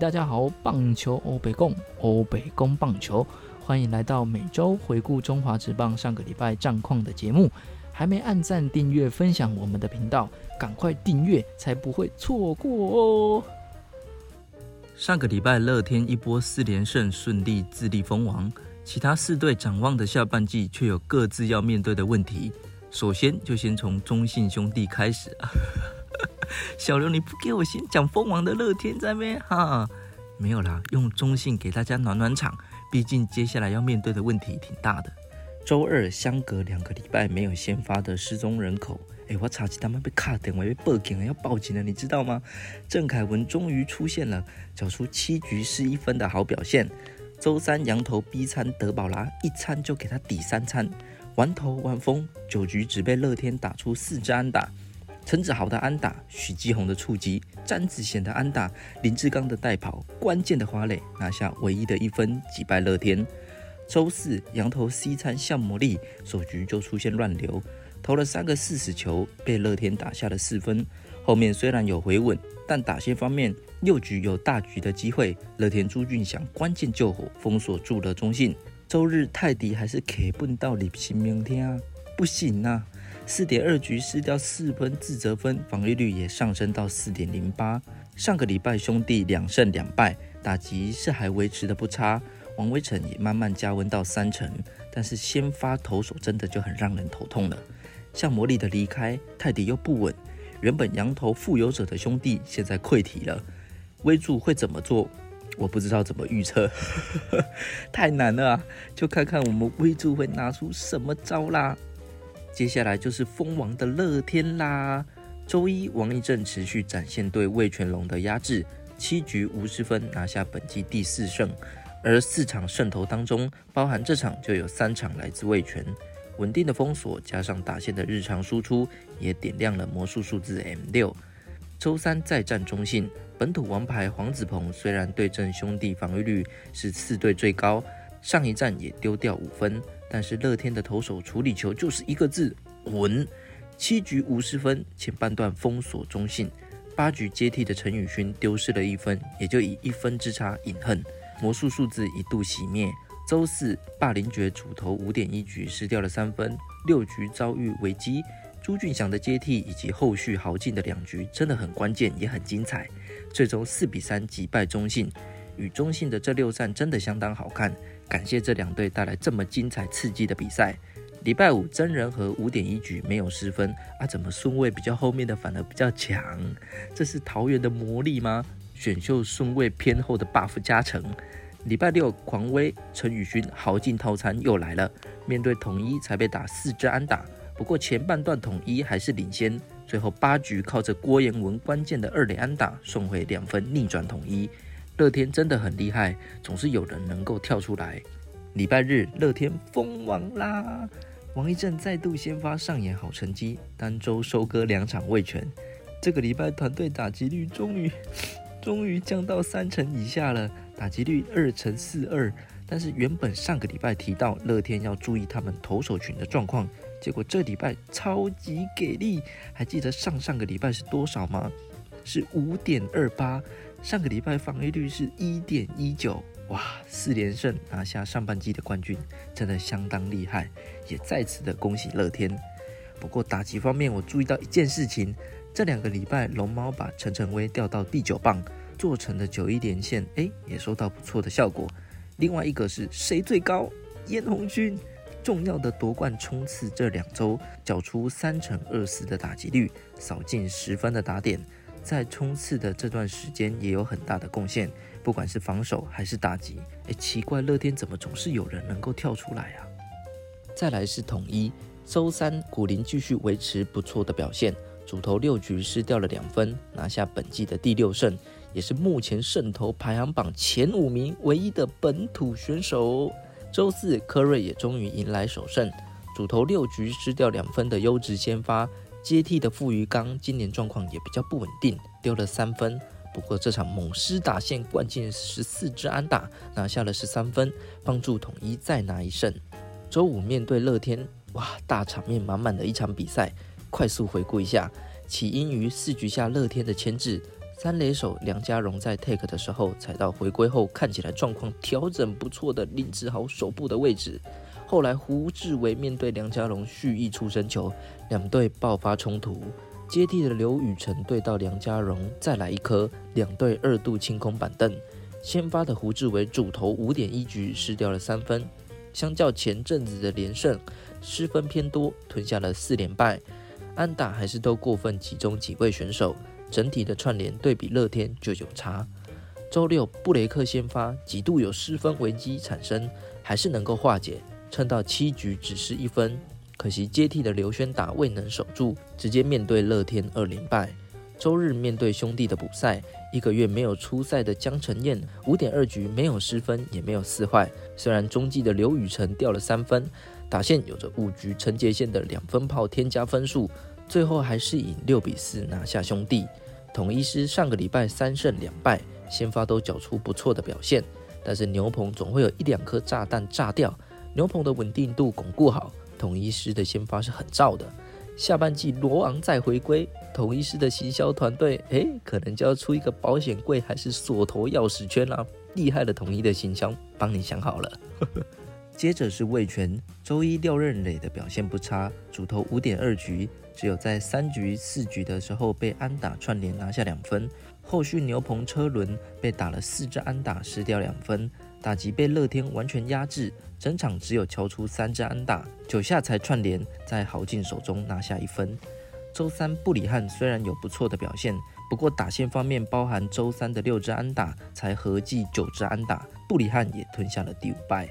大家好，棒球欧北共欧北共棒球，欢迎来到每周回顾中华职棒上个礼拜战况的节目。还没按赞、订阅、分享我们的频道，赶快订阅，才不会错过哦。上个礼拜乐天一波四连胜，顺利自立封王。其他四队展望的下半季，却有各自要面对的问题。首先就先从中信兄弟开始。小刘，你不给我先讲蜂王的乐天在咩？哈，没有啦，用中性给大家暖暖场。毕竟接下来要面对的问题挺大的。周二相隔两个礼拜没有先发的失踪人口，哎，我查起他们被卡电话被报警了，要报警了，你知道吗？郑凯文终于出现了，缴出七局失一分的好表现。周三羊头 B 餐德保拉一餐就给他抵三餐，完投完封，九局只被乐天打出四支安打。陈子豪的安打，许基宏的触击，詹子贤的安打，林志刚的带跑，关键的花垒拿下唯一的一分，击败乐天。周四，羊头西餐向魔力首局就出现乱流，投了三个四死球，被乐天打下了四分。后面虽然有回稳，但打线方面六局有大局的机会，乐天朱俊祥关键救火，封锁住了中信。周日泰迪还是可奔到李平明天啊，不行啊！四点二局失掉四分自责分，防御率也上升到四点零八。上个礼拜兄弟两胜两败，打击是还维持的不差。王威成也慢慢加温到三成，但是先发投手真的就很让人头痛了。像魔力的离开，泰迪又不稳，原本羊头富有者的兄弟现在溃体了。威助会怎么做？我不知道怎么预测，太难了啊！就看看我们威助会拿出什么招啦。接下来就是蜂王的乐天啦。周一王一正持续展现对魏全龙的压制，七局五十分拿下本季第四胜。而四场胜投当中，包含这场就有三场来自魏权，稳定的封锁加上打线的日常输出，也点亮了魔术数字 M 六。周三再战中信，本土王牌黄子鹏虽然对阵兄弟防御率是四队最高，上一战也丢掉五分，但是乐天的投手处理球就是一个字稳。七局五十分，前半段封锁中信，八局接替的陈宇勋丢失了一分，也就以一分之差饮恨。魔术数字一度熄灭。周四，霸凌爵主投五点一局失掉了三分，六局遭遇危机。朱俊祥的接替以及后续豪进的两局真的很关键，也很精彩。最终四比三击败中信，与中信的这六战真的相当好看。感谢这两队带来这么精彩刺激的比赛。礼拜五真人和五点一局没有失分啊？怎么顺位比较后面的反而比较强？这是桃园的魔力吗？选秀顺位偏后的 buff 加成，礼拜六狂威陈宇勋豪进套餐又来了。面对统一才被打四支安打，不过前半段统一还是领先，最后八局靠着郭彦文关键的二垒安打送回两分逆转统一。乐天真的很厉害，总是有人能够跳出来。礼拜日乐天封王啦，王一正再度先发上演好成绩，单周收割两场未全。这个礼拜团队打击率终于。终于降到三成以下了，打击率二成四二。但是原本上个礼拜提到乐天要注意他们投手群的状况，结果这礼拜超级给力。还记得上上个礼拜是多少吗？是五点二八。上个礼拜防御率是一点一九。哇，四连胜拿下上半季的冠军，真的相当厉害。也再次的恭喜乐天。不过打击方面，我注意到一件事情。这两个礼拜，龙猫把陈晨威调到第九棒，做成的九一连线，哎，也收到不错的效果。另外一个是谁最高？燕红军，重要的夺冠冲刺，这两周缴出三成二四的打击率，扫进十分的打点，在冲刺的这段时间也有很大的贡献，不管是防守还是打击。哎，奇怪，乐天怎么总是有人能够跳出来啊？再来是统一，周三古林继续维持不错的表现。主投六局失掉了两分，拿下本季的第六胜，也是目前胜投排行榜前五名唯一的本土选手。周四科瑞也终于迎来首胜，主投六局失掉两分的优质先发，接替的傅余刚今年状况也比较不稳定，丢了三分。不过这场猛狮打线灌进十四支安打，拿下了十三分，帮助统一再拿一胜。周五面对乐天，哇，大场面满满的一场比赛。快速回顾一下，起因于四局下乐天的牵制，三垒手梁家荣在 take 的时候踩到回归后看起来状况调整不错的林志豪手部的位置。后来胡志伟面对梁家荣蓄意出生球，两队爆发冲突。接替的刘宇辰对到梁家荣再来一颗，两队二度清空板凳。先发的胡志伟主投五点一局失掉了三分，相较前阵子的连胜，失分偏多，吞下了四连败。安打还是都过分集中几位选手。整体的串联对比乐天就有差。周六布雷克先发，几度有失分危机产生，还是能够化解，撑到七局只失一分。可惜接替的刘轩达未能守住，直接面对乐天二连败。周日面对兄弟的补赛，一个月没有出赛的江承彦五点二局没有失分，也没有四坏。虽然中继的刘宇辰掉了三分，打线有着五局陈杰宪的两分炮添加分数。最后还是以六比四拿下兄弟。统一师上个礼拜三胜两败，先发都缴出不错的表现，但是牛棚总会有一两颗炸弹炸掉。牛棚的稳定度巩固好，统一师的先发是很燥的。下半季罗昂再回归，统一师的行销团队，诶，可能就要出一个保险柜还是锁头钥匙圈啦。厉害的统一的行销，帮你想好了。接着是魏权，周一廖任磊的表现不差，主投五点二局。只有在三局、四局的时候被安打串联拿下两分，后续牛棚车轮被打了四支安打失掉两分，打击被乐天完全压制，整场只有敲出三支安打，九下才串联在豪进手中拿下一分。周三布里汉虽然有不错的表现，不过打线方面包含周三的六支安打，才合计九支安打，布里汉也吞下了第五败。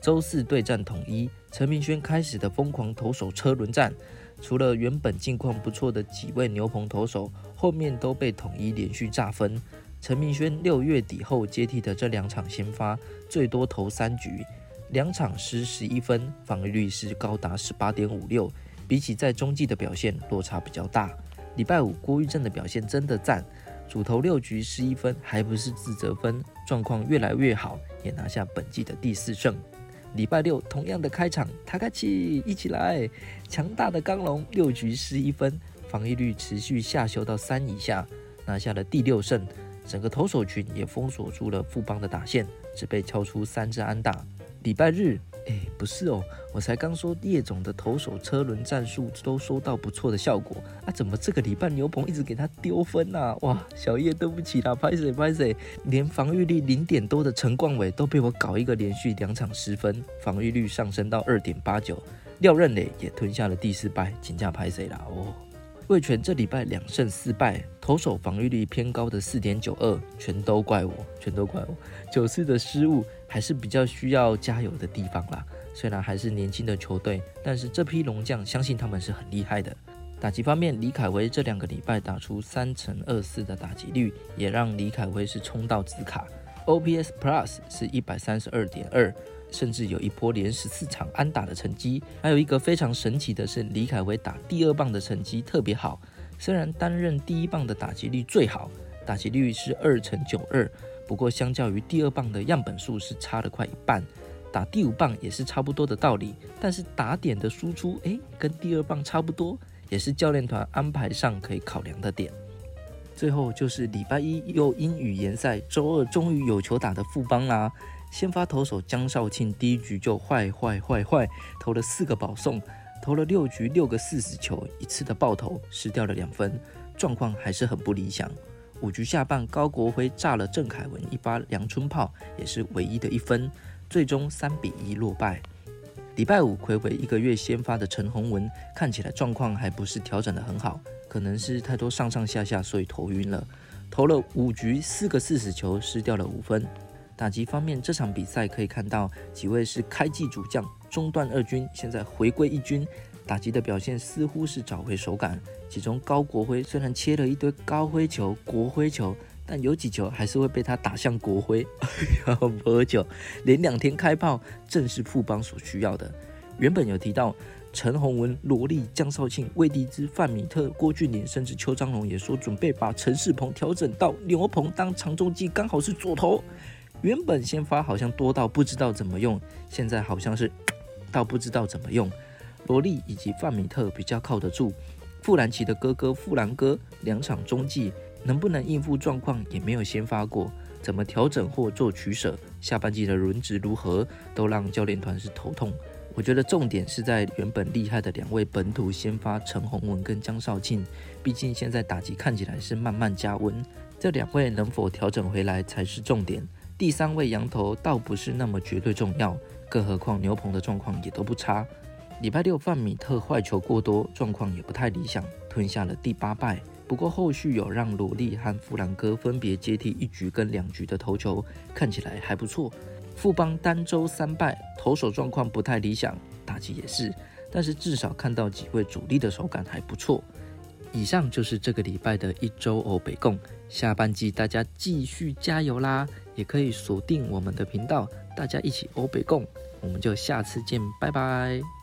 周四对战统一，陈明轩开始的疯狂投手车轮战。除了原本境况不错的几位牛棚投手，后面都被统一连续炸分。陈明轩六月底后接替的这两场先发，最多投三局，两场失十一分，防御率是高达十八点五六，比起在中继的表现落差比较大。礼拜五郭玉正的表现真的赞，主投六局失一分，还不是自责分，状况越来越好，也拿下本季的第四胜。礼拜六同样的开场，塔卡奇一起来，强大的钢龙六局失一分，防御率持续下修到三以下，拿下了第六胜。整个投手群也封锁住了富邦的打线，只被敲出三支安打。礼拜日。哎，不是哦，我才刚说叶总的投手车轮战术都收到不错的效果啊，怎么这个礼拜牛棚一直给他丢分呐？哇，小叶对不起啦，拍谁拍谁，连防御率零点多的陈冠伟都被我搞一个连续两场失分，防御率上升到二点八九，廖任磊也吞下了第四败，请假拍谁啦？哦，魏权这礼拜两胜四败，投手防御率偏高的四点九二，全都怪我，全都怪我，九次的失误。还是比较需要加油的地方啦。虽然还是年轻的球队，但是这批龙将相信他们是很厉害的。打击方面，李凯威这两个礼拜打出三乘二四的打击率，也让李凯威是冲到紫卡。OPS Plus 是一百三十二点二，甚至有一波连十四场安打的成绩。还有一个非常神奇的是，李凯威打第二棒的成绩特别好。虽然担任第一棒的打击率最好，打击率是二乘九二。不过，相较于第二棒的样本数是差了快一半，打第五棒也是差不多的道理。但是打点的输出，诶，跟第二棒差不多，也是教练团安排上可以考量的点。最后就是礼拜一又因语言赛，周二终于有球打的副帮啦。先发投手江少庆第一局就坏坏坏坏，投了四个保送，投了六局六个四死球，一次的爆头失掉了两分，状况还是很不理想。五局下半，高国辉炸了郑凯文一发阳春炮，也是唯一的一分，最终三比一落败。礼拜五，魁伟一个月先发的陈宏文看起来状况还不是调整的很好，可能是太多上上下下，所以头晕了。投了五局四个四死球，失掉了五分。打击方面，这场比赛可以看到几位是开季主将，中段二军现在回归一军。打击的表现似乎是找回手感，其中高国辉虽然切了一堆高灰球、国灰球，但有几球还是会被他打向国灰。哎呀，喝酒连两天开炮，正是富邦所需要的。原本有提到陈宏文、罗莉、江少庆、魏迪之、范米特、郭俊麟，甚至邱章龙也说准备把陈世鹏调整到牛棚当长中继，刚好是左投。原本先发好像多到不知道怎么用，现在好像是 到不知道怎么用。罗莉以及范米特比较靠得住，富兰奇的哥哥富兰哥两场中继能不能应付状况也没有先发过，怎么调整或做取舍，下半季的轮值如何，都让教练团是头痛。我觉得重点是在原本厉害的两位本土先发陈宏文跟江少庆，毕竟现在打击看起来是慢慢加温，这两位能否调整回来才是重点。第三位羊头倒不是那么绝对重要，更何况牛棚的状况也都不差。礼拜六范米特坏球过多，状况也不太理想，吞下了第八败。不过后续有让罗利和弗兰哥分别接替一局跟两局的投球，看起来还不错。富邦单周三败，投手状况不太理想，打击也是，但是至少看到几位主力的手感还不错。以上就是这个礼拜的一周欧北共，下半季大家继续加油啦！也可以锁定我们的频道，大家一起欧北共，我们就下次见，拜拜。